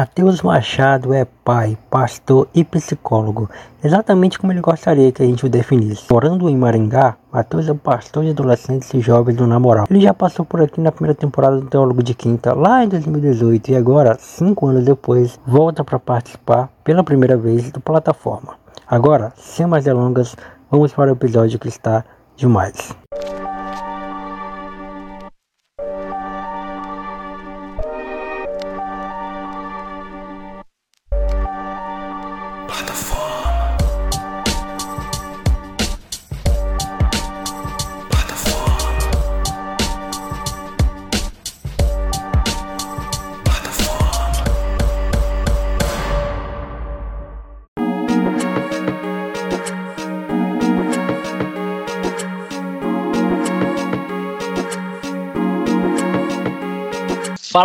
Matheus Machado é pai, pastor e psicólogo, exatamente como ele gostaria que a gente o definisse. Morando em Maringá, Matheus é pastor de adolescentes e jovens do Namoral. Ele já passou por aqui na primeira temporada do Teólogo de Quinta, lá em 2018, e agora, cinco anos depois, volta para participar pela primeira vez do plataforma. Agora, sem mais delongas, vamos para o episódio que está demais.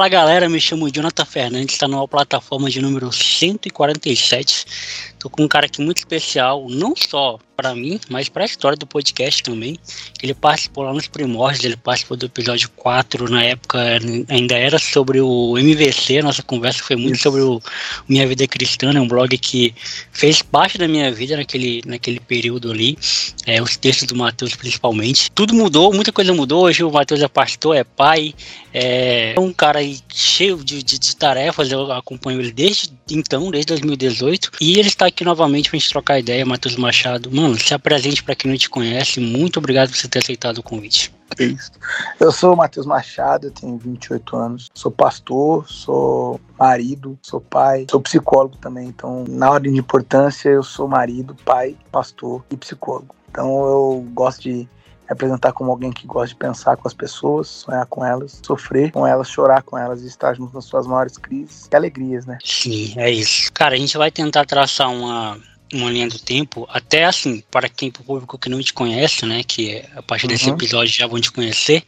Fala galera, me chamo Jonathan Fernandes, está numa plataforma de número 147. Tô com um cara aqui muito especial, não só para mim, mas para a história do podcast também. Ele participou lá nos primórdios, ele participou do episódio 4, na época ainda era sobre o MVC, nossa conversa foi muito sobre o Minha Vida Cristã, é um blog que fez parte da minha vida naquele, naquele período ali, é, os textos do Matheus principalmente. Tudo mudou, muita coisa mudou, hoje o Matheus é pastor, é pai, é um cara cheio de, de, de tarefas, eu acompanho ele desde então, desde 2018, e ele está aqui novamente para a gente trocar ideia, Matheus Machado. Mano, Mano, se apresente para quem não te conhece. Muito obrigado por você ter aceitado o convite. Isso. Eu sou o Matheus Machado, eu tenho 28 anos. Sou pastor, sou marido, sou pai, sou psicólogo também. Então, na ordem de importância, eu sou marido, pai, pastor e psicólogo. Então, eu gosto de me apresentar como alguém que gosta de pensar com as pessoas, sonhar com elas, sofrer com elas, chorar com elas e estar junto nas suas maiores crises e alegrias, né? Sim, é isso. Cara, a gente vai tentar traçar uma uma linha do tempo, até assim, para quem, para o público que não te conhece, né, que a partir desse uhum. episódio já vão te conhecer,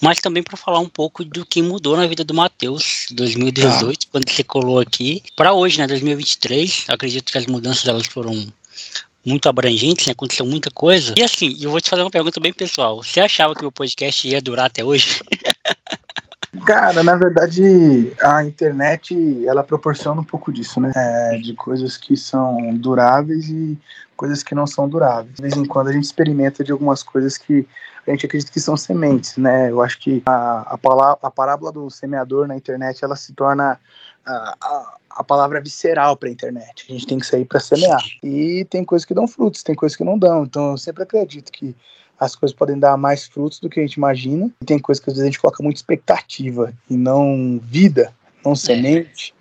mas também para falar um pouco do que mudou na vida do Matheus 2018, tá. quando você colou aqui, para hoje, né, 2023. Acredito que as mudanças elas foram muito abrangentes, né, aconteceu muita coisa. E assim, eu vou te fazer uma pergunta bem pessoal. Você achava que o podcast ia durar até hoje? Cara, na verdade, a internet ela proporciona um pouco disso, né? É, de coisas que são duráveis e coisas que não são duráveis. De vez em quando a gente experimenta de algumas coisas que a gente acredita que são sementes, né? Eu acho que a, a, palavra, a parábola do semeador na internet ela se torna a, a, a palavra visceral para a internet. A gente tem que sair para semear. E tem coisas que dão frutos, tem coisas que não dão. Então eu sempre acredito que as coisas podem dar mais frutos do que a gente imagina. E tem coisas que às vezes a gente coloca muita expectativa e não vida, não é. semente.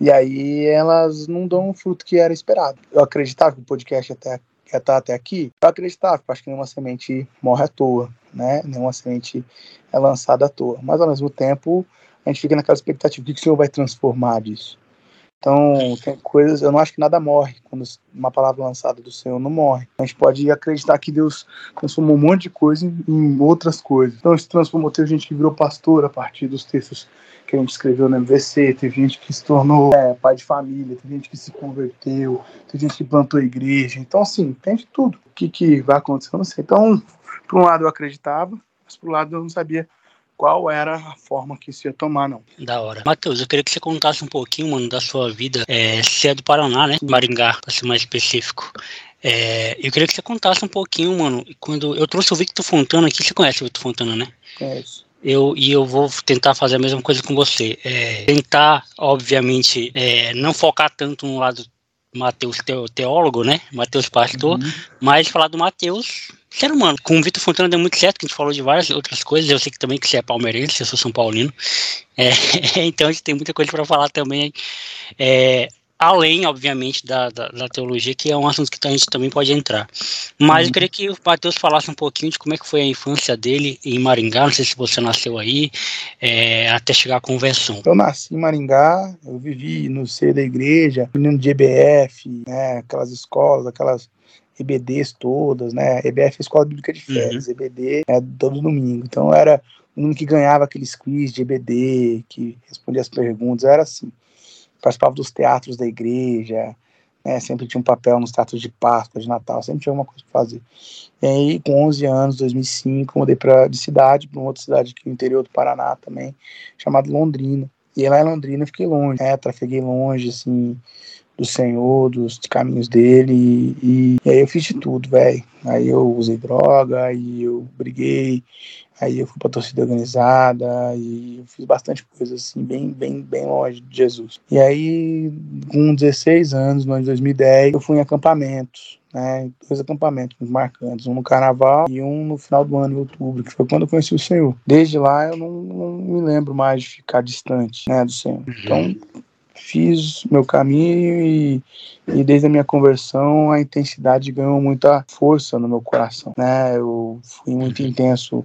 E aí elas não dão o fruto que era esperado. Eu acreditava que o podcast até ia estar até aqui. Eu acreditava, acho que nenhuma semente morre à toa, né? Nenhuma semente é lançada à toa. Mas ao mesmo tempo, a gente fica naquela expectativa: o que o Senhor vai transformar disso? Então, tem coisas, eu não acho que nada morre quando uma palavra lançada do Senhor não morre. A gente pode acreditar que Deus transformou um monte de coisa em, outras coisas. Então, se transformou, teve gente que virou pastor a partir dos textos que a gente escreveu no MVC, teve gente que se tornou é, pai de família, teve gente que se converteu, teve gente que plantou igreja. Então, assim, tem de tudo. O que, que vai acontecer, eu não sei. Então, por um lado eu acreditava, mas por um lado eu não sabia qual era a forma que isso ia tomar, não. Da hora. Matheus, eu queria que você contasse um pouquinho, mano, da sua vida. É, você é do Paraná, né? Maringá, para ser mais específico. É, eu queria que você contasse um pouquinho, mano. Quando eu trouxe o Victor Fontana aqui, você conhece o Victor Fontana, né? Conheço. Eu, e eu vou tentar fazer a mesma coisa com você. É, tentar, obviamente, é, não focar tanto no lado Mateus teólogo, né? Mateus pastor, uhum. mas falar do Mateus ser humano. Com o Vitor Fontana deu muito certo, que a gente falou de várias outras coisas. Eu sei que também que você é palmeirense, eu sou São Paulino. É, então a gente tem muita coisa para falar também. É, além, obviamente, da, da, da, teologia, que é um assunto que a gente também pode entrar. Mas uhum. eu queria que o Matheus falasse um pouquinho de como é que foi a infância dele em Maringá, não sei se você nasceu aí, é, até chegar à conversão. Eu nasci em Maringá, eu vivi no seio da igreja, menino de EBF, né, aquelas escolas, aquelas EBDs todas, né, EBF é Escola Bíblica de Férias, uhum. EBD é todo domingo, então era um que ganhava aqueles quiz de EBD, que respondia as perguntas, era assim participava dos teatros da igreja, né, sempre tinha um papel nos teatros de Páscoa, de Natal, sempre tinha alguma coisa para fazer. E aí, com 11 anos, 2005, mudei pra, de cidade, para uma outra cidade aqui no interior do Paraná também, chamada Londrina. E lá em Londrina eu fiquei longe, né? Trafeguei longe, assim, do Senhor, dos caminhos dele. E, e aí eu fiz de tudo, velho. Aí eu usei droga, aí eu briguei, aí eu fui pra torcida organizada e eu fiz bastante coisa, assim, bem, bem, bem longe de Jesus. E aí, com 16 anos, no ano de 2010, eu fui em acampamentos né, dois acampamentos marcantes, um no carnaval e um no final do ano, em outubro, que foi quando eu conheci o Senhor. Desde lá eu não, não me lembro mais de ficar distante né, do Senhor. Uhum. Então, fiz meu caminho e, e, desde a minha conversão a intensidade ganhou muita força no meu coração, né? Eu fui muito uhum. intenso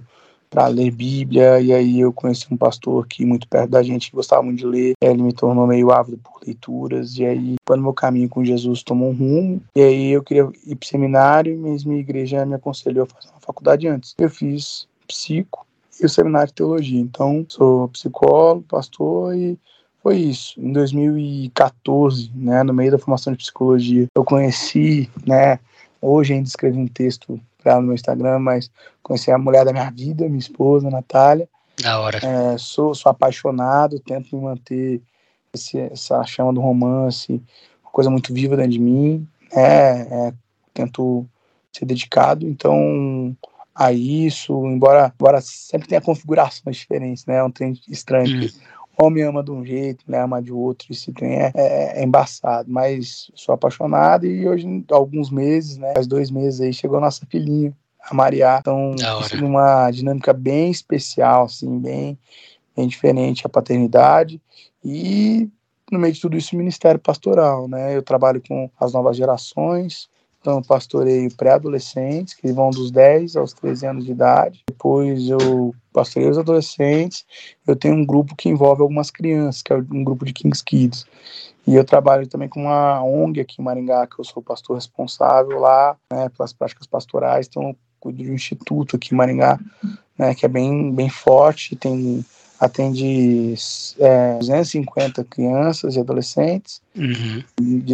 para ler Bíblia, e aí eu conheci um pastor aqui muito perto da gente que gostava muito de ler, ele me tornou meio ávido por leituras, e aí quando meu caminho com Jesus tomou um rumo, e aí eu queria ir para seminário, mas minha igreja me aconselhou a fazer uma faculdade antes. Eu fiz psico e o seminário de teologia, então sou psicólogo, pastor e foi isso. Em 2014, né, no meio da formação de psicologia, eu conheci, né, hoje ainda escrevi um texto ela no meu Instagram, mas conheci a mulher da minha vida, minha esposa, Natália. Da hora. É, sou, sou apaixonado, tento me manter esse, essa chama do romance, uma coisa muito viva dentro de mim. É, é, tento ser dedicado, então a isso, embora, embora sempre tenha configurações diferentes, né? É um trem estranho. Hum. Homem ama de um jeito, mulher ama de outro, esse trem é, é, é, embaçado, mas sou apaixonado e hoje, alguns meses, né, faz dois meses aí, chegou a nossa filhinha, a Maria, então, uma dinâmica bem especial, assim, bem, bem diferente a paternidade. E no meio de tudo isso, o Ministério Pastoral, né, eu trabalho com as novas gerações, então, pastoreio pré-adolescentes, que vão dos 10 aos 13 anos de idade. Depois, eu pastoreio os adolescentes. Eu tenho um grupo que envolve algumas crianças, que é um grupo de Kings Kids. E eu trabalho também com uma ONG aqui em Maringá, que eu sou pastor responsável lá, né, pelas práticas pastorais. Então, eu cuido de um instituto aqui em Maringá, né, que é bem, bem forte. Tem atende é, 250 crianças e adolescentes uhum.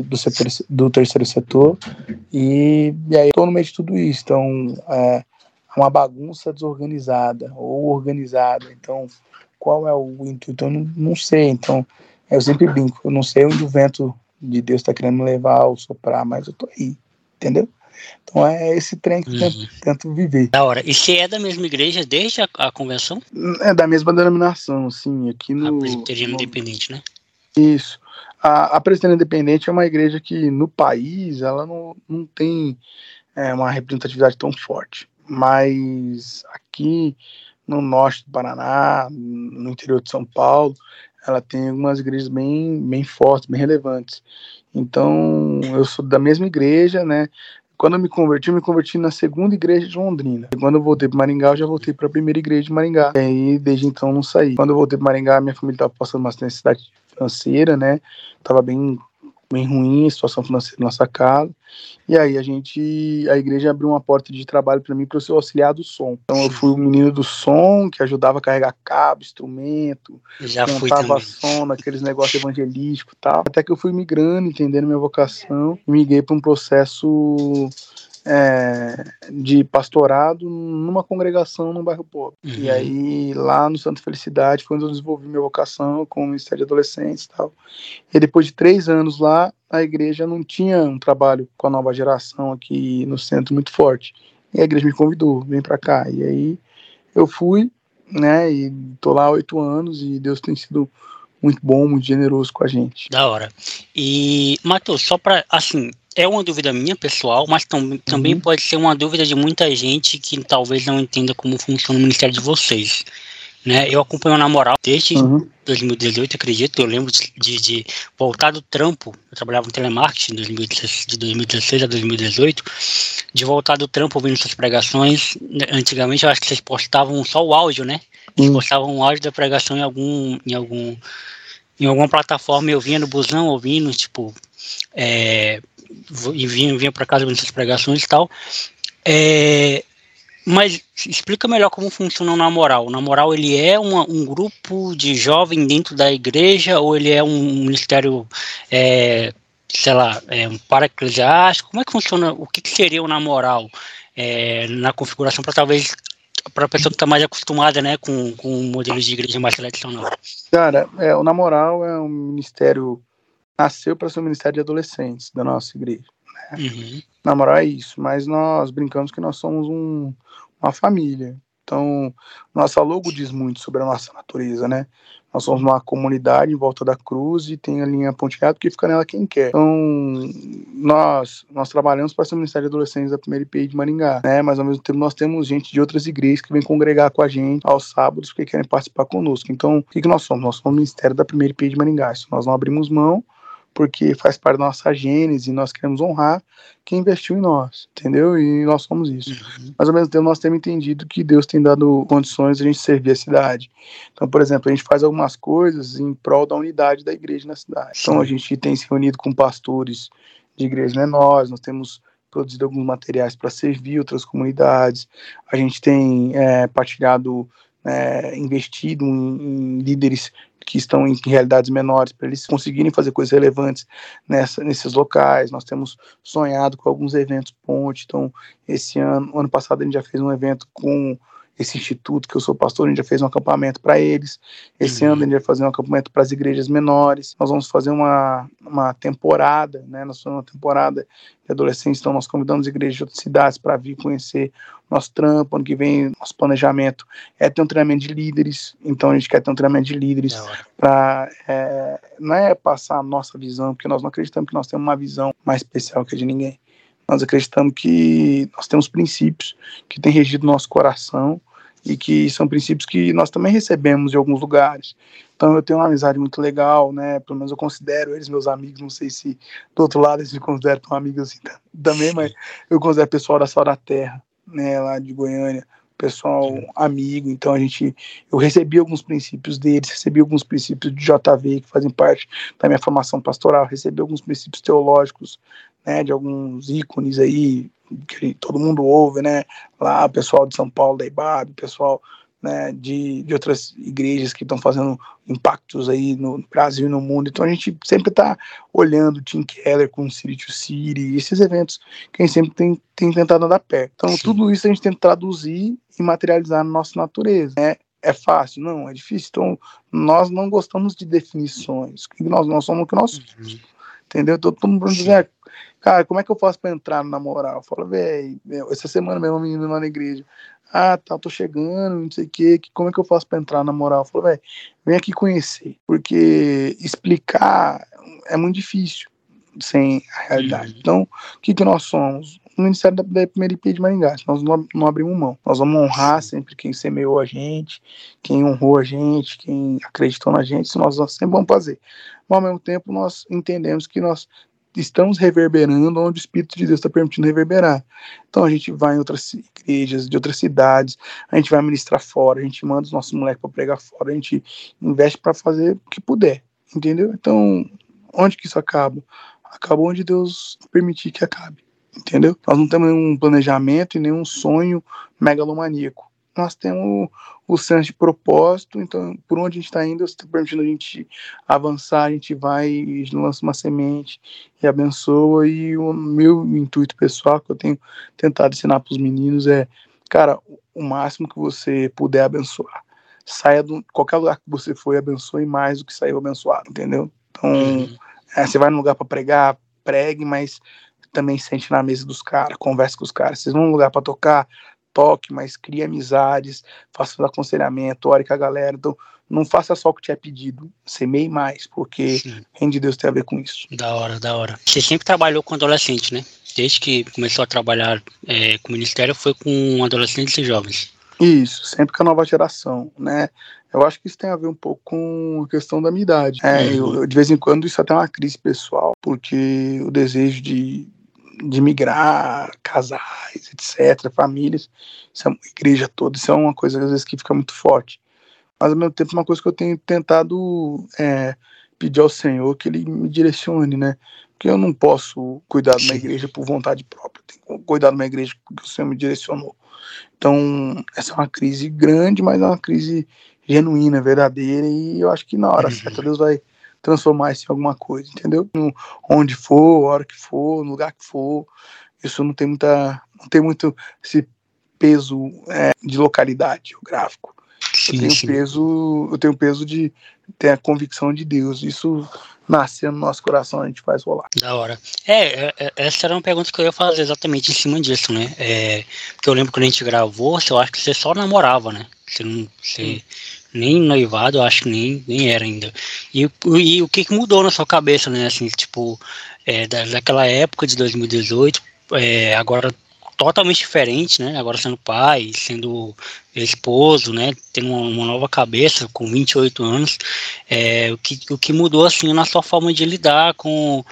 do, setor, do terceiro setor. E, e aí estou no meio de tudo isso. Então é uma bagunça desorganizada ou organizada. Então qual é o intuito? Eu não, não sei. Então eu sempre brinco eu não sei onde o vento de Deus está querendo me levar ou soprar mas eu tô aí entendeu então é esse trem que uhum. tento, tento, viver. Da hora. E você é da mesma igreja desde a, a convenção? É da mesma denominação, sim. Aqui no. A Presbiteriana Independente, né? Isso. A, a Presbiteriana Independente é uma igreja que no país ela não, não tem é, uma representatividade tão forte. Mas aqui no norte do Paraná, no interior de São Paulo, ela tem algumas igrejas bem, bem fortes, bem relevantes. Então, eu sou da mesma igreja, né? Quando eu me converti, eu me converti na segunda igreja de Londrina. E quando eu voltei para Maringá, eu já voltei para a primeira igreja de Maringá. E aí, desde então, não saí. Quando eu voltei para Maringá, minha família estava passando uma necessidade financeira, né? Tava bem bem ruim, a situação financeira da nossa casa. E aí a gente, a igreja abriu uma porta de trabalho para mim para eu ser auxiliar do som. Então eu fui o menino do som que ajudava a carregar cabo, instrumento, Já montava som naqueles negócios evangelísticos e tal. Até que eu fui migrando, entendendo minha vocação, e miguei para um processo é, de pastorado numa congregação no bairro pobre. Uhum. E aí, lá no Santa Felicidade, foi onde eu desenvolvi minha vocação com o Ministério de Adolescentes e tal. E depois de três anos lá, a igreja não tinha um trabalho com a nova geração aqui no centro muito forte. E a igreja me convidou, vem para cá. E aí eu fui, né, e tô lá há oito anos e Deus tem sido muito bom, muito generoso com a gente. Da hora. E, Matheus, só para, assim, é uma dúvida minha, pessoal, mas tam também uhum. pode ser uma dúvida de muita gente que talvez não entenda como funciona o ministério de vocês. Né? Eu acompanho na moral desde uhum. 2018, acredito. Eu lembro de, de, voltar do trampo. Eu trabalhava em telemarketing de 2016 a 2018. De voltar do trampo ouvindo suas pregações. Antigamente eu acho que vocês postavam só o áudio, né? Vocês uhum. postavam o áudio da pregação em algum, em algum, em alguma plataforma. Eu vinha no busão ouvindo, tipo, é, e vinha, vinha para casa nessas pregações e tal. É, mas explica melhor como funciona o Namoral. O Namoral ele é uma, um grupo de jovem dentro da igreja ou ele é um ministério, é, sei lá, é um? Como é que funciona? O que, que seria o Namoral é, na configuração para talvez para a pessoa que está mais acostumada, né, com, com modelos de igreja mais tradicional? Cara, é, o Na Moral é um ministério, nasceu para ser um ministério de adolescentes da nossa igreja. Né? Uhum. Na moral é isso, mas nós brincamos que nós somos um, uma família. Então, nossa logo diz muito sobre a nossa natureza, né? Nós somos uma comunidade em volta da cruz e tem a linha pontilhada que fica nela quem quer. Então, nós, nós trabalhamos para ser o Ministério de Adolescentes da primeira IPI de Maringá, né? Mas ao mesmo tempo nós temos gente de outras igrejas que vem congregar com a gente aos sábados porque querem participar conosco. Então, o que, que nós somos? Nós somos o Ministério da primeira IPI de Maringá. Isso nós não abrimos mão porque faz parte da nossa gênese e nós queremos honrar quem investiu em nós, entendeu? E nós somos isso. Uhum. Mas ao mesmo tempo nós temos entendido que Deus tem dado condições de a gente servir a cidade. Então, por exemplo, a gente faz algumas coisas em prol da unidade da igreja na cidade. Sim. Então a gente tem se reunido com pastores de igrejas menores, nós temos produzido alguns materiais para servir outras comunidades, a gente tem é, partilhado é, investido em, em, líderes que estão em realidades menores, para eles conseguirem fazer coisas relevantes nessa, nesses locais. Nós temos sonhado com alguns eventos ponte. Então, esse ano, ano passado, a gente já fez um evento com esse instituto que eu sou pastor, a gente já fez um acampamento para eles. Esse uhum. ano a gente vai fazer um acampamento para as igrejas menores. Nós vamos fazer uma, uma temporada, né? Nós vamos uma temporada de adolescentes, então nós convidamos igrejas de outras cidades para vir conhecer nosso trampo. Ano que vem, nosso planejamento é ter um treinamento de líderes, então a gente quer ter um treinamento de líderes para é, não é passar a nossa visão, porque nós não acreditamos que nós temos uma visão mais especial que a de ninguém. Nós acreditamos que nós temos princípios que têm regido nosso coração e que são princípios que nós também recebemos de alguns lugares. Então eu tenho uma amizade muito legal, né? Pelo menos eu considero eles meus amigos. Não sei se do outro lado eles me consideram tão amigos assim também, mas eu considero pessoal da Sal da Terra, né? Lá de Goiânia, pessoal amigo. Então a gente, eu recebi alguns princípios deles, recebi alguns princípios de JV que fazem parte da minha formação pastoral, recebi alguns princípios teológicos né, de alguns ícones aí que todo mundo ouve, né, lá o pessoal de São Paulo da IBAB, o pessoal né, de, de outras igrejas que estão fazendo impactos aí no Brasil e no mundo. Então a gente sempre está olhando Tim Keller com City to City, esses eventos que a gente sempre tem, tem tentado andar perto. Então Sim. tudo isso a gente tenta traduzir e materializar na nossa natureza. Né? É fácil? Não, é difícil. Então nós não gostamos de definições. Nós, nós somos o que nós somos. Uhum. Entendeu? Todo, todo mundo diz, é, cara, como é que eu faço para entrar na moral? Eu falo, velho, essa semana mesmo, uma menina lá na igreja. Ah, tá, tô chegando, não sei o quê, como é que eu faço para entrar na moral? Eu falo, velho, vem aqui conhecer, porque explicar é muito difícil sem a realidade. Uhum. Então, o que, que nós somos? O Ministério da, da Primeira IP de Maringá, nós não, não abrimos mão. Nós vamos honrar sempre quem semeou a gente, quem honrou a gente, quem acreditou na gente, isso nós sempre vamos fazer mas ao mesmo tempo nós entendemos que nós estamos reverberando onde o Espírito de Deus está permitindo reverberar. Então a gente vai em outras igrejas, de outras cidades, a gente vai ministrar fora, a gente manda os nossos moleques para pregar fora, a gente investe para fazer o que puder, entendeu? Então, onde que isso acaba? Acaba onde Deus permitir que acabe, entendeu? Nós não temos nenhum planejamento e nenhum sonho megalomaníaco nós temos o senso de propósito, então por onde a gente está indo, está permitindo a gente avançar, a gente vai e lança uma semente e abençoa. E o meu intuito pessoal que eu tenho tentado ensinar para os meninos é, cara, o máximo que você puder abençoar. Saia do qualquer lugar que você for e abençoe mais do que saiu abençoado, entendeu? Então, uhum. é, você vai num lugar para pregar, pregue, mas também sente na mesa dos caras, converse com os caras. Vocês vão num lugar para tocar, toque, mas crie amizades, faça o aconselhamento, ore com a galera. Então, não faça só o que te é pedido, semeie mais, porque Sim. reino de Deus tem a ver com isso. Da hora, da hora. Você sempre trabalhou com adolescente, né? Desde que começou a trabalhar é, com o ministério, foi com adolescentes e jovens. Isso, sempre com a nova geração, né? Eu acho que isso tem a ver um pouco com a questão da minha idade. É, uhum. eu, de vez em quando isso até é uma crise pessoal, porque o desejo de, de migrar, casais, etc., famílias, isso é uma igreja toda, isso é uma coisa às vezes que fica muito forte. Mas ao mesmo tempo uma coisa que eu tenho tentado é, pedir ao Senhor que Ele me direcione, né? Porque eu não posso cuidar de uma igreja por vontade própria, tenho que cuidar de uma igreja porque o Senhor me direcionou. Então, essa é uma crise grande, mas é uma crise genuína, verdadeira, e eu acho que na hora uhum. certa Deus vai transformar isso em alguma coisa, entendeu? Onde for, a hora que for, no lugar que for. Isso não tem muita. Não tem muito esse peso é, de localidade geográfico. Sim, eu tenho sim. peso, eu tenho peso de ter a convicção de Deus. Isso nascer no nosso coração, a gente faz rolar. Da hora. É, é, é, essa era uma pergunta que eu ia fazer exatamente em cima disso, né? É, porque eu lembro quando a gente gravou, eu acho que você só namorava, né? Você não. Você, nem noivado, acho que nem, nem era ainda. E, e o que, que mudou na sua cabeça, né? Assim, tipo, é, da, daquela época de 2018, é, agora totalmente diferente, né? Agora sendo pai, sendo esposo, né? Tendo uma, uma nova cabeça com 28 anos. É, o, que, o que mudou, assim, na sua forma de lidar com.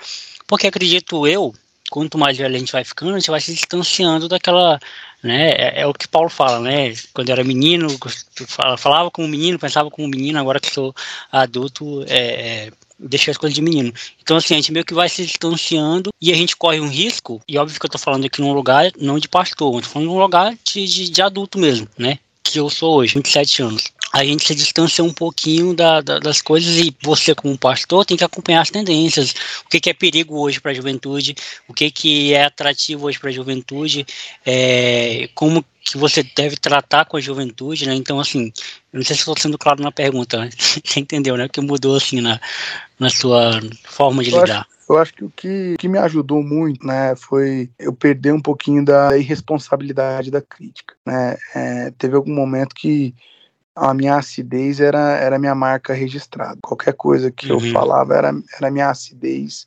Porque acredito eu, quanto mais velho a gente vai ficando, a gente vai se distanciando daquela, né, é, é o que Paulo fala, né, quando eu era menino, falava como menino, pensava como menino, agora que sou adulto, é, é, deixei as coisas de menino. Então, assim, a gente meio que vai se distanciando e a gente corre um risco, e óbvio que eu tô falando aqui num lugar não de pastor, eu tô falando num lugar de, de, de adulto mesmo, né, que eu sou hoje, 27 anos. A gente se distancia um pouquinho da, da, das coisas e você, como pastor, tem que acompanhar as tendências. O que, que é perigo hoje para a juventude, o que, que é atrativo hoje para a juventude, é, como que você deve tratar com a juventude, né? Então, assim, eu não sei se estou sendo claro na pergunta, você entendeu, né? O que mudou, assim, na, na sua forma de eu lidar. Acho, eu acho que o que, que me ajudou muito, né, foi eu perder um pouquinho da irresponsabilidade da crítica, né? É, teve algum momento que a minha acidez era, era minha marca registrada. Qualquer coisa que uhum. eu falava era, era minha acidez,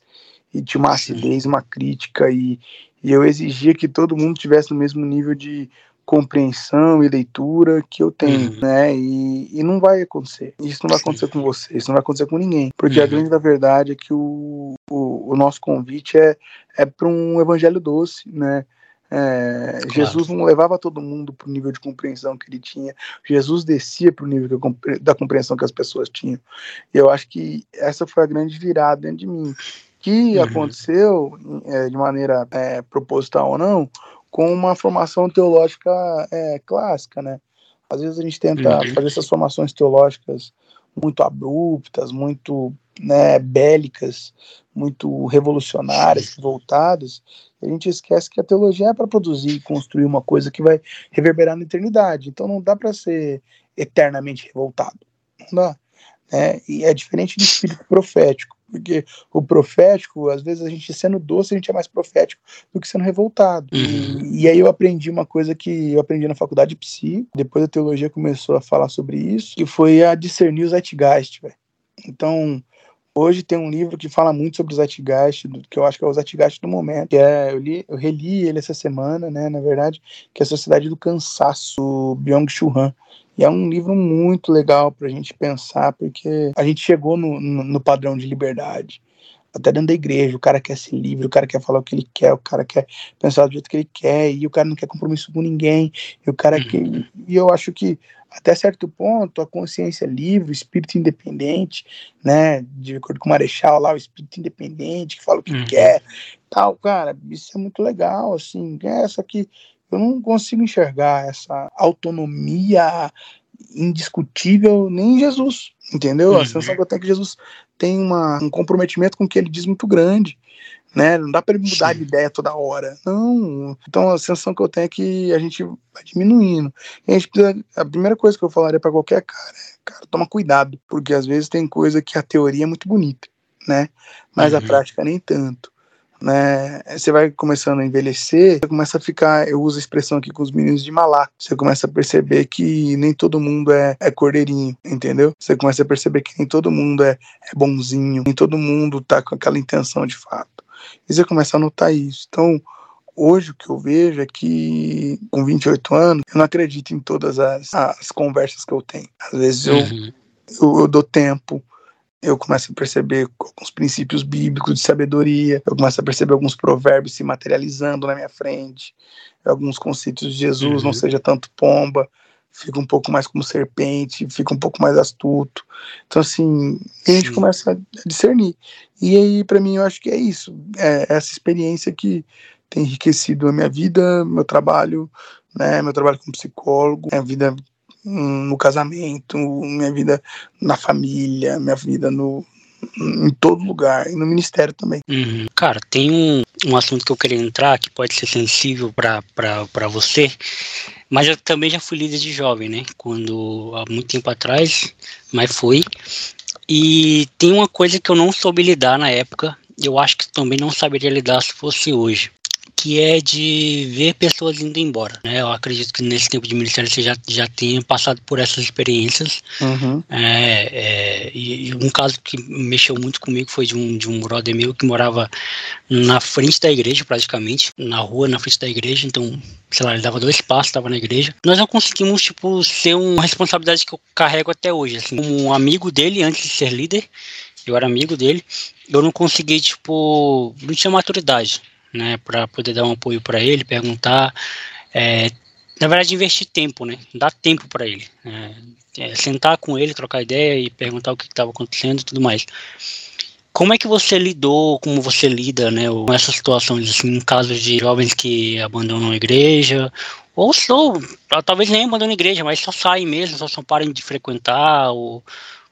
e tinha uma acidez, uma crítica, e, e eu exigia que todo mundo tivesse no mesmo nível de compreensão e leitura que eu tenho, uhum. né? E, e não vai acontecer. Isso não vai acontecer com você, isso não vai acontecer com ninguém. Porque uhum. a grande verdade é que o, o, o nosso convite é, é para um evangelho doce, né? É, claro. Jesus não levava todo mundo para o nível de compreensão que ele tinha. Jesus descia para o nível da compreensão que as pessoas tinham. E eu acho que essa foi a grande virada dentro de mim. Que uhum. aconteceu é, de maneira é, proposital ou não, com uma formação teológica é, clássica, né? Às vezes a gente tenta uhum. fazer essas formações teológicas muito abruptas, muito né, bélicas, muito revolucionárias, voltadas, a gente esquece que a teologia é para produzir e construir uma coisa que vai reverberar na eternidade. Então não dá para ser eternamente revoltado. Não dá. Né? E é diferente do espírito profético, porque o profético, às vezes a gente sendo doce, a gente é mais profético do que sendo revoltado. Uhum. E, e, aí eu aprendi uma coisa que eu aprendi na faculdade de psi, depois a teologia começou a falar sobre isso, que foi a discernir o zeitgeist, velho. Então, Hoje tem um livro que fala muito sobre o Zeitgeist, que eu acho que é o Zeitgeist do momento, que é, eu, li, eu reli ele essa semana, né, na verdade, que é a Sociedade do Cansaço, Byung-Chul Han. E é um livro muito legal para a gente pensar, porque a gente chegou no, no, no, padrão de liberdade. Até dentro da igreja, o cara quer ser livre, o cara quer falar o que ele quer, o cara quer pensar do jeito que ele quer, e o cara não quer compromisso com ninguém, e o cara uhum. que. E eu acho que até certo ponto, a consciência livre, o espírito independente, né, de acordo com o Marechal lá, o espírito independente, que fala o que uhum. quer, tal, cara, isso é muito legal, assim, é, só que eu não consigo enxergar essa autonomia indiscutível nem em Jesus, entendeu? Uhum. A sensação que eu tenho é que Jesus tem uma, um comprometimento com o que ele diz muito grande, né? Não dá para ele mudar Sim. de ideia toda hora. Não. Então a sensação que eu tenho é que a gente vai diminuindo. a, gente precisa, a primeira coisa que eu falaria para qualquer cara é, cara, toma cuidado, porque às vezes tem coisa que a teoria é muito bonita, né? Mas uhum. a prática nem tanto. Né, você vai começando a envelhecer, você começa a ficar, eu uso a expressão aqui com os meninos de malá, você começa a perceber que nem todo mundo é, é cordeirinho, entendeu? Você começa a perceber que nem todo mundo é, é bonzinho, nem todo mundo tá com aquela intenção de fato. E você começa a notar isso. Então, hoje o que eu vejo é que, com 28 anos, eu não acredito em todas as, as conversas que eu tenho. Às vezes eu, uhum. eu, eu dou tempo, eu começo a perceber alguns princípios bíblicos de sabedoria, eu começo a perceber alguns provérbios se materializando na minha frente, alguns conceitos de Jesus, uhum. não seja tanto pomba, fica um pouco mais como serpente, fica um pouco mais astuto. Então, assim, a gente Sim. começa a discernir. E aí, para mim, eu acho que é isso. É essa experiência que tem enriquecido a minha vida, meu trabalho, né, meu trabalho como psicólogo, minha vida no casamento, minha vida na família, minha vida no, em todo lugar, e no ministério também. Uhum. Cara, tem um, um assunto que eu queria entrar, que pode ser sensível para você, mas eu também já fui líder de jovem, né? Quando, há muito tempo atrás, mas fui. E tem uma coisa que eu não soube lidar na época, eu acho que também não saberia lidar se fosse hoje que é de ver pessoas indo embora. Né? Eu acredito que nesse tempo de ministério você já, já tenha passado por essas experiências. Uhum. É, é, e, e, um caso que mexeu muito comigo foi de um, de um brother meu que morava na frente da igreja, praticamente, na rua, na frente da igreja. Então, sei lá, ele dava dois passos, estava na igreja. Nós não conseguimos, tipo, ser uma responsabilidade que eu carrego até hoje. Assim, como um amigo dele, antes de ser líder, eu era amigo dele, eu não consegui, tipo, não tinha maturidade né, para poder dar um apoio para ele, perguntar, é, na verdade investir tempo, né, dar tempo para ele, é, é, sentar com ele, trocar ideia e perguntar o que estava acontecendo e tudo mais. Como é que você lidou, como você lida, né, com essas situações, assim, em casos de jovens que abandonam a igreja, ou só, talvez nem abandonam a igreja, mas só saem mesmo, só, só parem de frequentar, ou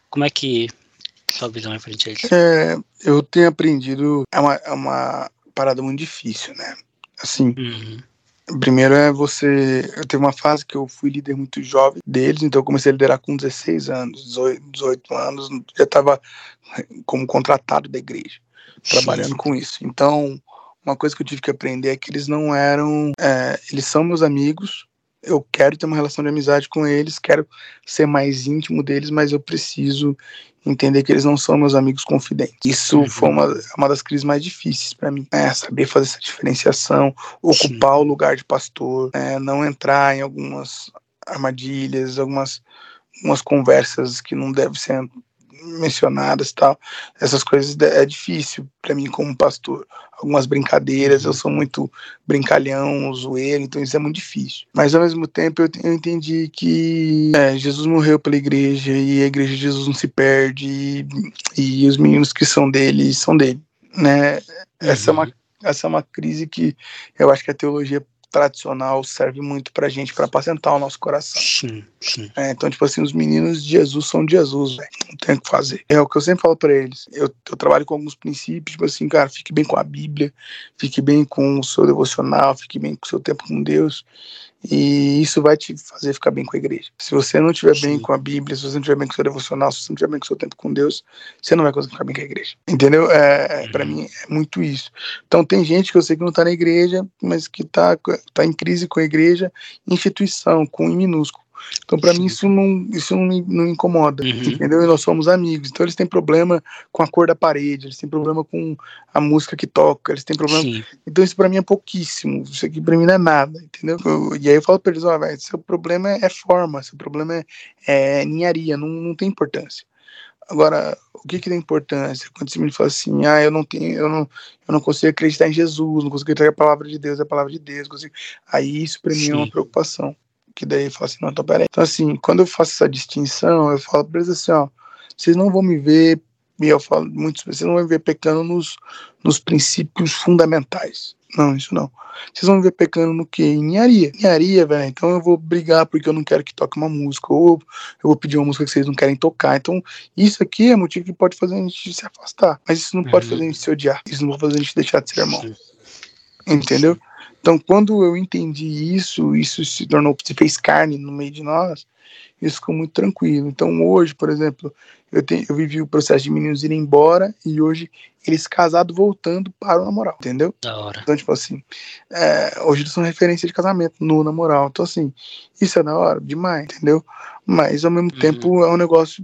como é que sua visão é frente a isso? É, eu tenho aprendido, é uma, é uma parada muito difícil, né? Assim, uhum. primeiro é você. Eu teve uma fase que eu fui líder muito jovem deles, então eu comecei a liderar com 16 anos, 18, 18 anos, já estava como contratado da igreja, trabalhando Sim. com isso. Então, uma coisa que eu tive que aprender é que eles não eram. É, eles são meus amigos, eu quero ter uma relação de amizade com eles, quero ser mais íntimo deles, mas eu preciso entender que eles não são meus amigos confidentes. Isso uhum. foi uma, uma das crises mais difíceis para mim, né? saber fazer essa diferenciação, ocupar Sim. o lugar de pastor, né? não entrar em algumas armadilhas, algumas, algumas conversas que não devem ser mencionadas tal. Essas coisas é difícil para mim como pastor. Algumas brincadeiras, eu sou muito brincalhão, zoeiro, então isso é muito difícil. Mas ao mesmo tempo eu, eu entendi que é, Jesus morreu pela igreja e a igreja de Jesus não se perde e, e os meninos que são dele são dele, né? Essa é uma uhum. essa é uma crise que eu acho que a teologia tradicional serve muito pra gente para apacentar o nosso coração. Sim, sim. É, então, tipo assim, os meninos de Jesus são de Jesus, velho. Não tem o que fazer. É o que eu sempre falo para eles. Eu, eu trabalho com alguns princípios, tipo assim, cara, fique bem com a Bíblia, fique bem com o seu devocional, fique bem com o seu tempo com Deus. E isso vai te fazer ficar bem com a igreja. Se você não estiver bem com a Bíblia, se você não estiver bem com o seu devocional, se você não estiver bem com o seu tempo com Deus, você não vai conseguir ficar bem com a igreja. Entendeu? É, para mim é muito isso. Então tem gente que eu sei que não está na igreja, mas que está tá em crise com a igreja, instituição, com I minúsculo. Então, para mim, isso não, isso não, me, não incomoda, uhum. entendeu? E nós somos amigos. Então, eles têm problema com a cor da parede, eles têm problema com a música que toca, eles têm problema. Sim. Então, isso para mim é pouquíssimo. Isso aqui para mim não é nada, entendeu? Eu, e aí eu falo para eles: ó, oh, seu problema é, forma, seu problema é, é ninharia, não, não tem importância. Agora, o que que tem importância? Quando você me fala assim, ah, eu não tenho, eu não, eu não consigo acreditar em Jesus, não consigo acreditar que a palavra de Deus é a palavra de Deus, consigo... aí isso para mim é uma preocupação que daí fala assim, não, então peraí. Então, assim, quando eu faço essa distinção, eu falo pra eles assim, ó, vocês não vão me ver, e eu falo muito, vocês não vão me ver pecando nos, nos princípios fundamentais. Não, isso não. Vocês vão me ver pecando no quê? Em ninharia. Ninharia, velho. Então eu vou brigar porque eu não quero que toque uma música, ou eu vou pedir uma música que vocês não querem tocar. Então, isso aqui é motivo que pode fazer a gente se afastar. Mas isso não uhum. pode fazer a gente se odiar. Isso não pode fazer a gente deixar de ser irmão. Entendeu? Então, quando eu entendi isso, isso se tornou, se fez carne no meio de nós, isso ficou muito tranquilo. Então, hoje, por exemplo, eu, tenho, eu vivi o processo de meninos irem embora e hoje eles casados voltando para o namoral, entendeu? Da hora. Então, tipo assim, é, hoje eles são referência de casamento no namoral. Então, assim, isso é da hora demais, entendeu? Mas, ao mesmo uhum. tempo, é um negócio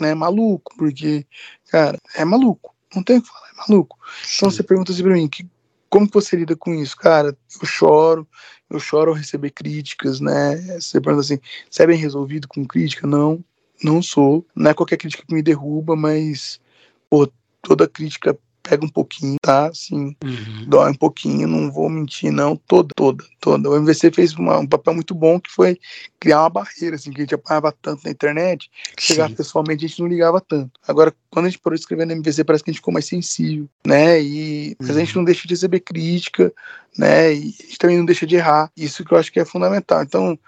né, maluco, porque, cara, é maluco. Não tem o que falar, é maluco. Então, Sim. você pergunta assim pra mim, que, como você lida com isso? Cara, eu choro, eu choro ao receber críticas, né? Você pergunta assim, você é bem resolvido com crítica? Não, não sou. Não é qualquer crítica que me derruba, mas pô, toda crítica pega um pouquinho, tá? Assim, uhum. dói um pouquinho, não vou mentir, não. Toda, toda, toda. O MVC fez uma, um papel muito bom que foi criar uma barreira, assim, que a gente apanhava tanto na internet, chegar pessoalmente a gente não ligava tanto. Agora, quando a gente parou no MVC, parece que a gente ficou mais sensível, né? E uhum. mas a gente uhum. não deixa de receber crítica, né? E a gente também não deixa de errar. Isso que eu acho que é fundamental. Então,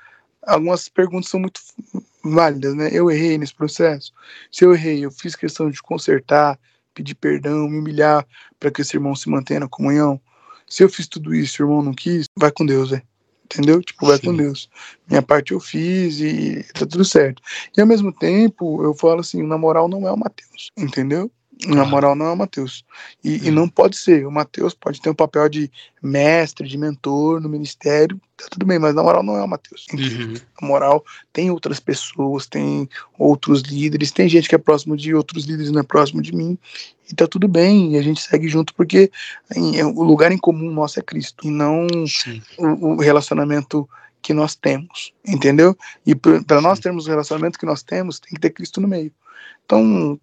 algumas perguntas são muito válidas, né? Eu errei nesse processo. Se eu errei, eu fiz questão de consertar, pedir perdão, me humilhar para que esse irmão se mantenha na comunhão. Se eu fiz tudo isso o irmão não quis, vai com Deus, velho. Entendeu? Tipo, vai Sim. com Deus. Minha parte eu fiz e tá tudo certo. E ao mesmo tempo, eu falo assim, na moral não é o Mateus, entendeu? Na moral, não é o Mateus. E, e, uhum. não pode ser. O Mateus pode ter um papel de mestre, de mentor no ministério, tá tudo bem, mas na moral não é o Mateus. Uhum. Na moral, tem outras pessoas, tem outros líderes, tem gente que é próximo de outros líderes, não é próximo de mim, e tá tudo bem, e a gente segue junto porque em, o lugar em comum nosso é Cristo, e não o, o relacionamento que nós temos, entendeu? E para nós termos o relacionamento que nós temos, tem que ter Cristo no meio. Então,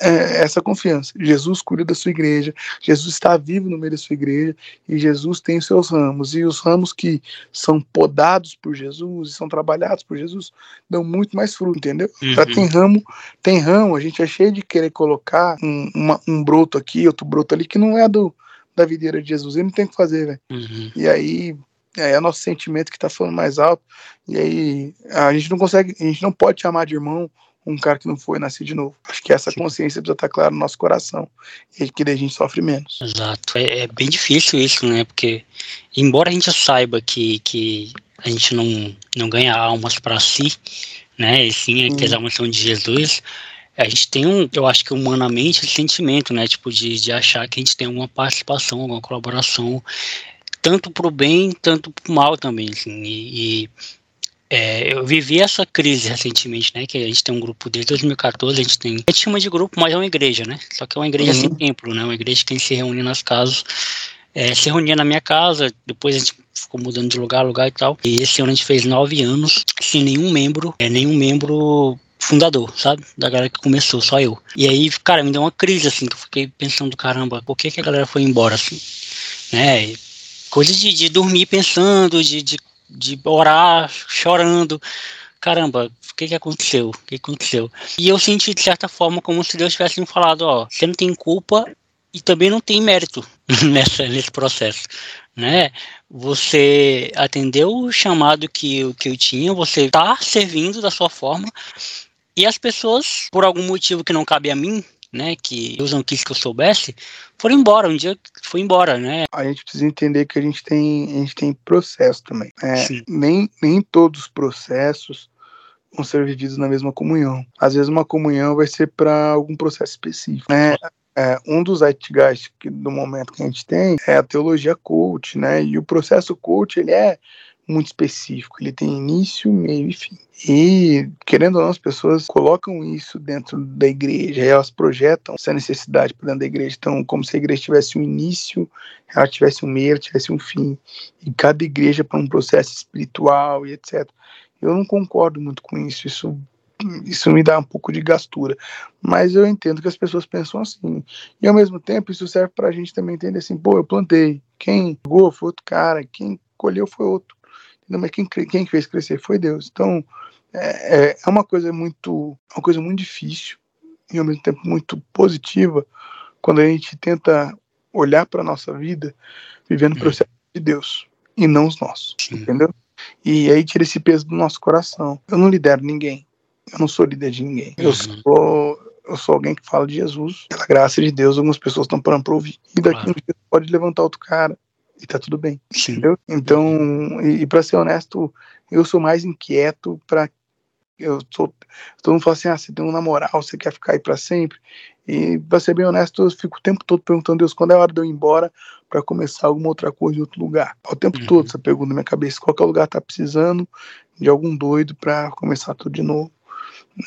é, essa confiança. Jesus cuida da sua igreja, Jesus está vivo no meio da sua igreja e Jesus tem os seus ramos. E os ramos que são podados por Jesus e são trabalhados por Jesus dão muito mais fruto, entendeu? Uhum. Já tem ramo, tem ramo, a gente é cheio de querer colocar um, uma, um broto aqui, outro broto ali, que não é do da videira de Jesus, ele não tem o que fazer, velho. Uhum. E aí é, é nosso sentimento que está falando mais alto, e aí a gente não consegue, a gente não pode chamar de irmão um cara que não foi nascer de novo. Acho que essa consciência precisa estar clara no nosso coração e que daí a gente sofre menos. Exato. É, é, bem difícil isso, né? Porque, embora a gente saiba que, que a gente não, não ganha almas para si, né? E sim, é que as almas são de Jesus. A gente tem um, eu acho que humanamente, esse sentimento, né? Tipo, de, de achar que a gente tem alguma participação, alguma colaboração, tanto pro bem, tanto pro mal também, assim. e, e é, eu vivi essa crise recentemente, né? Que a gente tem um grupo desde 2014, a gente tem. A gente chama de grupo, mas é uma igreja, né? Só que é uma igreja uhum. sem templo, né? Uma igreja que a gente se reúne nas casas. É, se reunia na minha casa, depois a gente ficou mudando de lugar a lugar e tal. E esse ano a gente fez nove anos sem nenhum membro, é, nenhum membro fundador, sabe? Da galera que começou, só eu. E aí, cara, me deu uma crise, assim, que eu fiquei pensando, caramba, por que, que a galera foi embora, assim? Né? Coisa de, de dormir pensando, de, de de orar chorando. Caramba, o que, que aconteceu? O que aconteceu? E eu senti de certa forma como se Deus tivesse me falado, ó, você não tem culpa e também não tem mérito nessa, nesse processo, né? Você atendeu o chamado que, eu, que eu tinha, você está servindo da sua forma e as pessoas, por algum motivo que não cabe a mim, né, que Deus não quis que eu soubesse, foram embora. Um dia foi embora, né? A gente precisa entender que a gente tem, a gente tem processo também. É, nem, nem todos os processos vão ser vividos na mesma comunhão. Às vezes uma comunhão vai ser para algum processo específico, né? É, um dos zeitgeist do momento que a gente tem é a teologia coach, né? E o processo coach, ele é muito específico, ele tem início, meio e fim. E, querendo ou não, as pessoas colocam isso dentro da igreja, elas projetam essa necessidade para dentro da igreja. Então, como se a igreja tivesse um início, ela tivesse um meio, ela tivesse um fim. E cada igreja para um processo espiritual e etc. Eu não concordo muito com isso, isso isso me dá um pouco de gastura. Mas eu entendo que as pessoas pensam assim. E ao mesmo tempo, isso serve para a gente também entender assim: pô, eu plantei. Quem jogou foi outro cara, quem colheu foi outro. Não, mas quem, quem fez crescer foi Deus. Então, é, é, é uma coisa muito, uma coisa muito difícil e ao mesmo tempo muito positiva quando a gente tenta olhar para nossa vida vivendo o uhum. processo de Deus e não os nossos, entendeu? E aí tira esse peso do nosso coração. Eu não lidero ninguém. Eu não sou líder de ninguém. Eu uhum. sou eu sou alguém que fala de Jesus. Pela graça de Deus, algumas pessoas estão parando para ouvir. E daqui claro. um dia pode levantar outro cara e tá tudo bem. Sim. Entendeu? Então, e, e para ser honesto, eu sou mais inquieto para eu sou todo mundo fala assim, ah, você tem um namoral, você quer ficar aí para sempre. E para ser bem honesto, eu fico o tempo todo perguntando Deus quando é a hora de eu ir embora para começar alguma outra coisa em outro lugar. O tempo uhum. todo essa pergunta na minha cabeça, qual é o lugar tá precisando de algum doido para começar tudo de novo.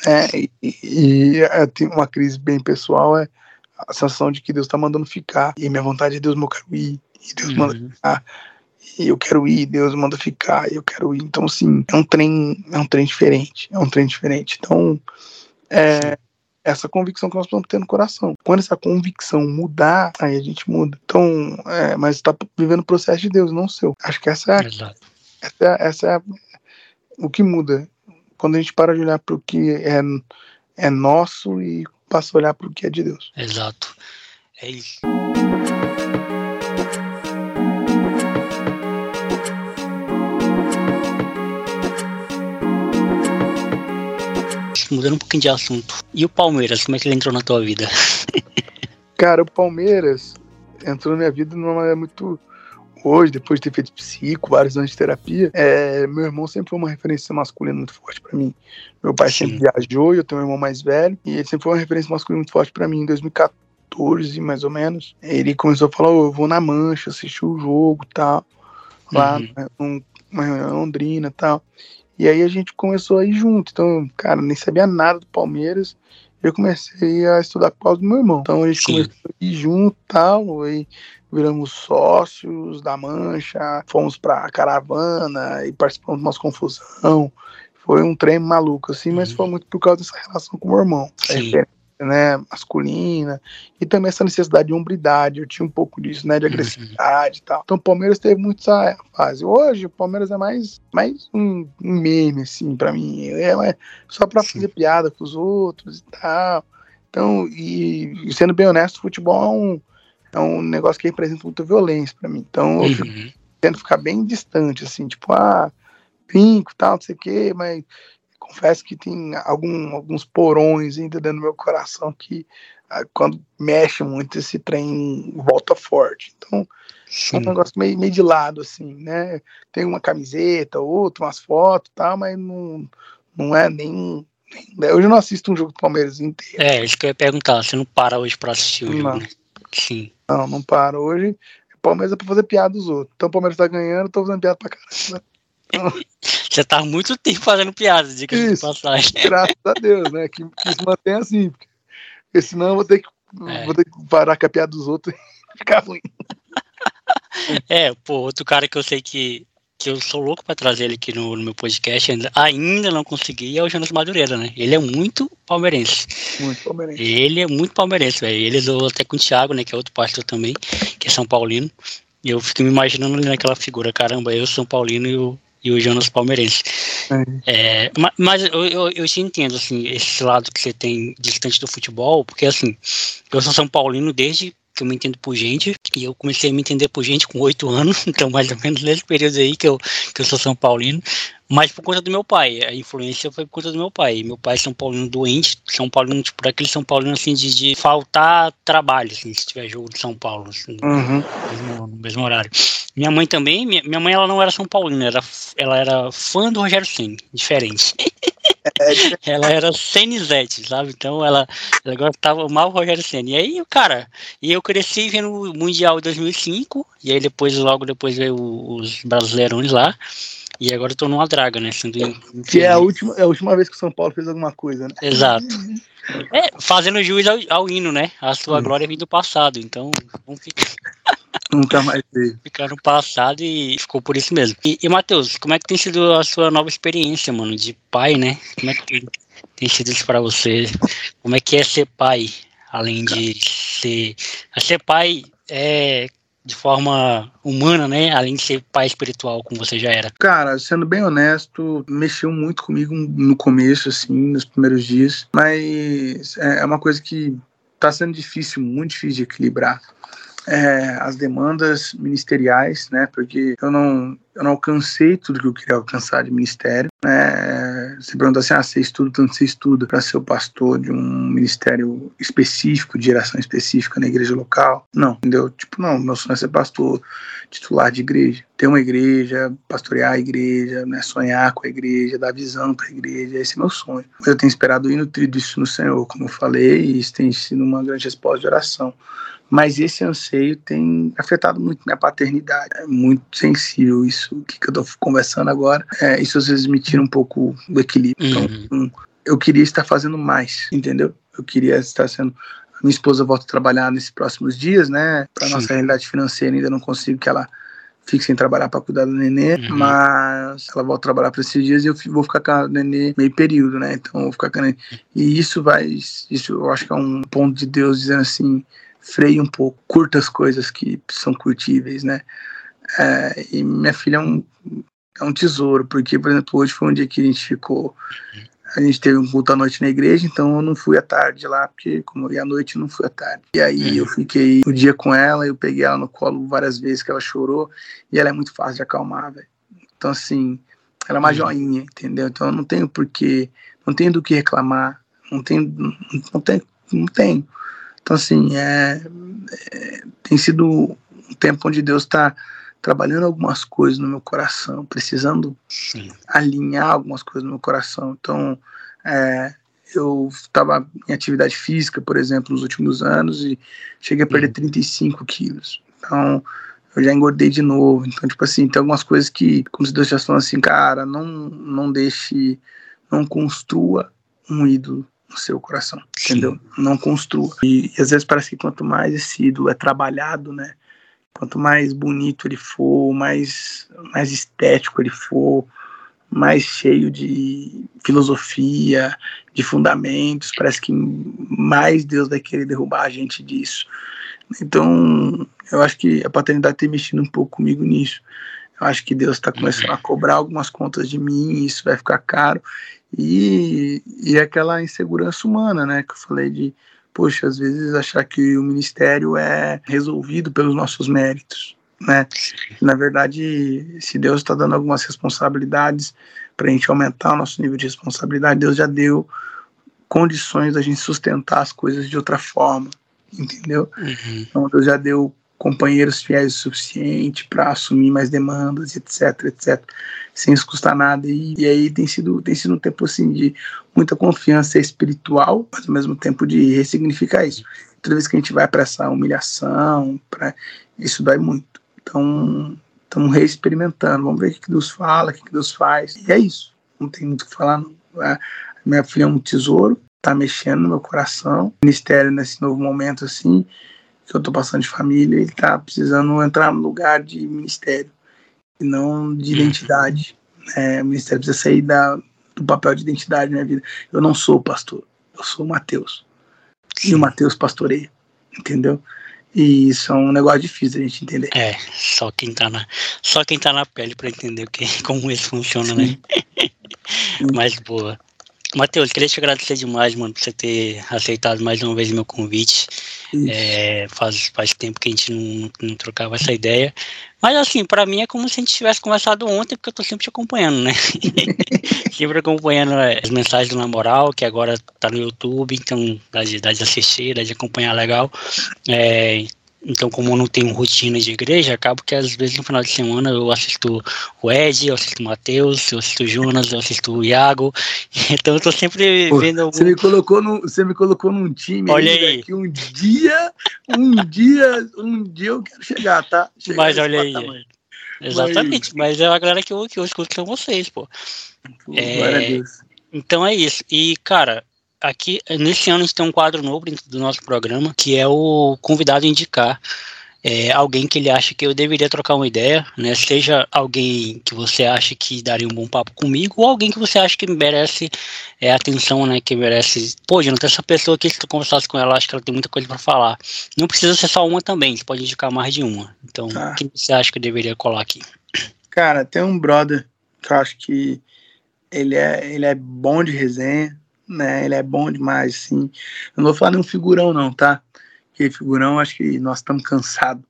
É, e, e, e tem uma crise bem pessoal é a sensação de que Deus está mandando ficar e minha vontade de Deus, eu quero ir e Deus uhum. manda ficar, e eu quero ir, Deus manda ficar, e eu quero ir. Então, assim, é um trem, é um trem diferente, é um trem diferente. Então, é essa convicção que nós precisamos ter no coração. Quando essa convicção mudar, aí a gente muda. Então, é, mas está vivendo o processo de Deus, não o seu. Acho que essa é, essa, é, essa é o que muda. Quando a gente para de olhar para o que é, é nosso e passa a olhar para o que é de Deus. Exato. É isso. Mudando um pouquinho de assunto. E o Palmeiras, como é que ele entrou na tua vida? Cara, o Palmeiras entrou na minha vida de uma maneira muito hoje, depois de ter feito psico, vários anos de terapia, é, meu irmão sempre foi uma referência masculina muito forte para mim. Meu pai Sim. sempre viajou, eu tenho um irmão mais velho, e ele sempre foi uma referência masculina muito forte para mim. Em 2014, mais ou menos, ele começou a falar: oh, eu vou na Mancha assistir o jogo tal, lá uhum. numa Londrina tal. E aí a gente começou a ir junto. Então, cara, nem sabia nada do Palmeiras. Eu comecei a estudar por causa do meu irmão. Então a gente Sim. começou a ir junto tal. E viramos sócios da Mancha, fomos pra caravana e participamos de umas confusão. Foi um trem maluco, assim, mas uhum. foi muito por causa dessa relação com o meu irmão. Sim né, masculina, e também essa necessidade de hombridade, eu tinha um pouco disso, né, de uhum. agressividade e tal. Então o Palmeiras teve muito essa fase. Hoje o Palmeiras é mais, mais um, um meme, assim, para mim, é, é só para fazer piada com os outros e tal. Então, e, e, sendo bem honesto, o futebol é um, é um negócio que representa muita violência para mim. Então eu uhum. tento ficar bem distante, assim, tipo, ah, brinco, tal, não sei o quê, mas confesso que tem algum, alguns porões ainda dentro do meu coração que ah, quando mexe muito esse trem volta forte. Então, Sim. é um negócio meio, meio de lado, assim, né? Tem uma camiseta, outra, umas fotos e tal, mas não, não é nem. nem hoje eu não assisto um jogo do Palmeiras inteiro. É, isso que eu ia perguntar. Você não para hoje pra assistir o jogo, né? Sim. Não, não para hoje. O Palmeiras é pra fazer piada dos outros. Então o Palmeiras tá ganhando, eu tô fazendo piada pra caramba. Você tá muito tempo fazendo piadas, diga de passagem. Graças a Deus, né? Que, que se mantém assim. Porque senão eu vou ter que, é. vou ter que parar com a piada dos outros e ficar ruim. É, pô, outro cara que eu sei que, que eu sou louco pra trazer ele aqui no, no meu podcast, ainda, ainda não consegui, é o Jonas Madureira, né? Ele é muito palmeirense. Muito palmeirense. Ele é muito palmeirense, velho. Ele usou até com o Thiago, né? Que é outro pastor também, que é São Paulino. E eu fico me imaginando ali naquela figura, caramba, eu, São Paulino e o, e o Jonas Palmeirense. É. É, mas eu, eu, eu te entendo, assim, esse lado que você tem distante do futebol, porque, assim, eu sou São Paulino desde que eu me entendo por gente, e eu comecei a me entender por gente com oito anos, então mais ou menos nesse período aí que eu, que eu sou São Paulino, mas por conta do meu pai, a influência foi por conta do meu pai, meu pai é São Paulino doente, São Paulino, tipo, aquele São Paulino, assim, de, de faltar trabalho, assim, se tiver jogo de São Paulo, assim, uhum. no, mesmo, no mesmo horário. Minha mãe também, minha, minha mãe ela não era São Paulina, era, ela era fã do Rogério Senna, diferente. ela era Senizete, sabe? Então ela, ela gostava mal o Rogério Senna. E aí, cara, e eu cresci vendo o Mundial 2005, e aí depois, logo depois veio os Brasileirões lá. E agora eu tô numa draga, né? Sendo que é a, última, é a última vez que o São Paulo fez alguma coisa, né? Exato. É, fazendo juiz ao, ao hino, né? A sua hum. glória vem do passado, então vamos ficar. Nunca mais veio. Ficar no passado e ficou por isso mesmo. E, e Matheus, como é que tem sido a sua nova experiência, mano, de pai, né? Como é que tem, tem sido isso pra você? Como é que é ser pai, além de ser. Ser pai é de forma humana, né? Além de ser pai espiritual, como você já era. Cara, sendo bem honesto, mexeu muito comigo no começo, assim, nos primeiros dias. Mas é, é uma coisa que tá sendo difícil, muito difícil de equilibrar é, as demandas ministeriais, né? Porque eu não, eu não alcancei tudo que eu queria alcançar de ministério. Né? Você pergunta assim, ah, você estuda tanto você estuda para ser o pastor de um ministério específico, de geração específica na igreja local? Não, entendeu? Tipo, não, meu sonho é ser pastor titular de igreja, ter uma igreja, pastorear a igreja, né? sonhar com a igreja, dar visão para a igreja, esse é meu sonho. Eu tenho esperado ir nutrido isso no Senhor, como eu falei, e isso tem sido uma grande resposta de oração mas esse anseio tem afetado muito minha paternidade. É muito sensível isso que, que eu estou conversando agora. É, isso às vezes me tira um pouco do equilíbrio. Então, uhum. Então, eu queria estar fazendo mais, entendeu? Eu queria estar sendo. Minha esposa volta a trabalhar nesses próximos dias, né? Para nossa realidade financeira, ainda não consigo que ela fique sem trabalhar para cuidar do nenê, uhum. mas ela volta a trabalhar para esses dias e eu vou ficar com a nenê meio período, né? Então eu vou ficar com a nenê. E isso vai, isso eu acho que é um ponto de Deus dizendo assim, freie um pouco, curta as coisas que são curtíveis, né? É, e minha filha é um, é um tesouro, porque, por exemplo, hoje foi um dia que a gente ficou. A gente teve um culto à noite na igreja, então eu não fui à tarde lá, porque como eu ia à noite, eu não fui à tarde. E aí eu fiquei o dia com ela, eu peguei ela no colo várias vezes que ela chorou, e ela é muito fácil de acalmar, velho. Então, assim, ela é uma joinha, entendeu? Então eu não tenho porquê, não tenho do que reclamar, não tenho, não tenho, não tenho. Então, assim, é, é, tem sido um tempo onde Deus está trabalhando algumas coisas no meu coração, precisando Sim. alinhar algumas coisas no meu coração. Então, é, eu estava em atividade física, por exemplo, nos últimos anos e cheguei a perder uhum. 35 quilos. Então, eu já engordei de novo. Então, tipo assim, tem algumas coisas que, como se Deus já falando assim, cara, não, não deixe, não construa um ídolo no seu coração, Sim. entendeu? Não construa. E, e, às vezes parece que quanto mais esse ídolo é trabalhado, né? Quanto mais bonito ele for, mais, mais estético ele for, mais cheio de filosofia, de fundamentos, parece que mais Deus vai querer derrubar a gente disso. Então, eu acho que a paternidade tem mexido um pouco comigo nisso. Eu acho que Deus está começando a cobrar algumas contas de mim, isso vai ficar caro. E, e aquela insegurança humana, né, que eu falei de, poxa, às vezes achar que o ministério é resolvido pelos nossos méritos né? Na verdade, se Deus está dando algumas responsabilidades para a gente aumentar o nosso nível de responsabilidade, Deus já deu condições da gente sustentar as coisas de outra forma, entendeu? Uhum. Então Deus já deu companheiros fiéis o suficiente para assumir mais demandas, etc, etc, sem isso custar nada. E, e, aí tem sido, tem sido um tempo assim de muita confiança espiritual, mas ao mesmo tempo de ressignificar isso. Toda vez que a gente vai para essa humilhação, pra, isso dói muito. Então, estamos reexperimentando. Vamos ver o que Deus fala, o que Deus faz. E é isso. Não tem muito o que falar. Não. É, minha filha é um tesouro, tá mexendo no meu coração. Ministério, nesse novo momento, assim, que eu tô passando de família, ele tá precisando entrar no lugar de ministério e não de identidade. É, o ministério precisa sair da, do papel de identidade na minha vida. Eu não sou pastor, eu sou o Mateus. E o Mateus pastoreia, entendeu? E isso é um negócio difícil a gente entender. É, só quem tá na, só quem tá na pele para entender o que, como isso funciona, né? Mas boa. Matheus, queria te agradecer demais, mano, por você ter aceitado mais uma vez meu convite. É, faz, faz tempo que a gente não, não trocava essa ideia. Mas assim, para mim é como se a gente tivesse conversado ontem, porque eu tô sempre te acompanhando, né? sempre acompanhando as mensagens do Namoral, que agora tá no YouTube, então dá de, dá de assistir, dá de acompanhar legal. É, então, como eu não tenho rotina de igreja, acabo que às vezes no final de semana eu assisto o Ed, eu assisto o Matheus, eu assisto o Jonas, eu assisto o Iago. Então eu tô sempre Pô, vendo algum... Você me colocou no, você me colocou num time olha aí, aí. que um dia, um dia, um dia eu quero chegar, tá? Chegar Mas olha aí. Exatamente, mas, mas é a galera que eu, que eu escuto são vocês, pô. pô é, então é isso. E, cara, aqui, nesse ano a gente tem um quadro novo dentro do nosso programa, que é o convidado indicar é, alguém que ele acha que eu deveria trocar uma ideia, né? Seja alguém que você acha que daria um bom papo comigo, ou alguém que você acha que merece é, atenção, né? Que merece. Pô, Jonathan, essa pessoa aqui, se tu conversasse com ela, acho que ela tem muita coisa para falar. Não precisa ser só uma também, você pode indicar mais de uma. Então, tá. quem você acha que eu deveria colar aqui? Cara, tem um brother que eu acho que ele é, ele é bom de resenha, né? Ele é bom demais, assim. Eu não vou falar nenhum figurão, não, tá? Porque figurão, acho que nós estamos cansados.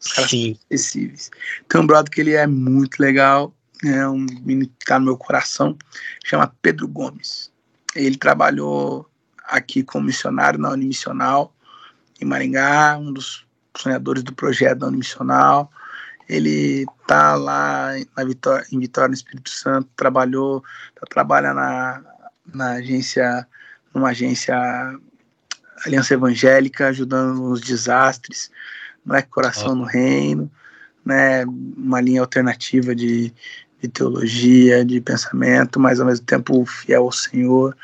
Os caras Sim. são acessíveis. Tem um brother que ele é muito legal, é um menino que tá no meu coração, chama Pedro Gomes. Ele trabalhou aqui como missionário na Unimissional, em Maringá, um dos sonhadores do projeto da Unimissional. Ele tá lá na Vitória, em Vitória, no Espírito Santo, trabalhou, tá trabalhando na, na agência, numa agência Aliança Evangélica, ajudando nos desastres, Moleque Coração oh. no Reino, né, uma linha alternativa de, de teologia, de pensamento, mas ao mesmo tempo fiel ao Senhor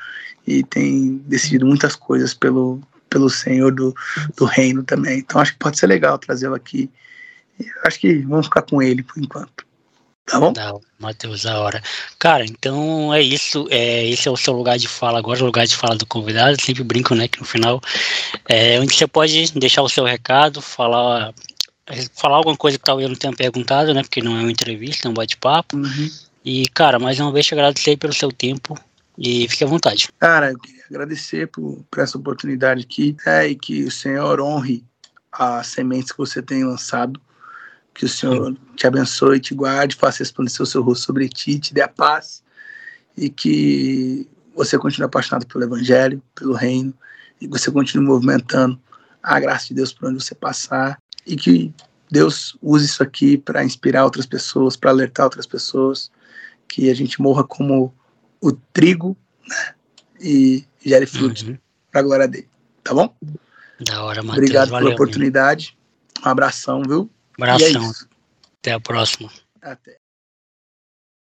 e tem decidido muitas coisas pelo, pelo Senhor do, do reino também. Então acho que pode ser legal trazê-lo aqui. Acho que vamos ficar com ele por enquanto. Tá bom? Não, Matheus, da hora. Cara, então é isso. É, esse é o seu lugar de fala agora, o lugar de fala do convidado. Sempre brinco, né? Que no final é onde você pode deixar o seu recado, falar, falar alguma coisa que talvez eu não tenha perguntado, né? Porque não é uma entrevista, é um bate-papo. Uhum. E, cara, mais uma vez te agradecer pelo seu tempo e fique à vontade. Cara, eu queria agradecer por, por essa oportunidade aqui é, e que o Senhor honre as sementes que você tem lançado que o Senhor te abençoe, te guarde, faça resplandecer o seu rosto sobre ti, te dê a paz e que você continue apaixonado pelo Evangelho, pelo Reino e você continue movimentando a graça de Deus por onde você passar e que Deus use isso aqui para inspirar outras pessoas, para alertar outras pessoas, que a gente morra como o trigo né, e gere frutos uhum. para a glória dele. Tá bom? Da hora, Matheus. Obrigado Valeu, pela oportunidade. Um abração, viu? Abração. É Até a próxima. Até.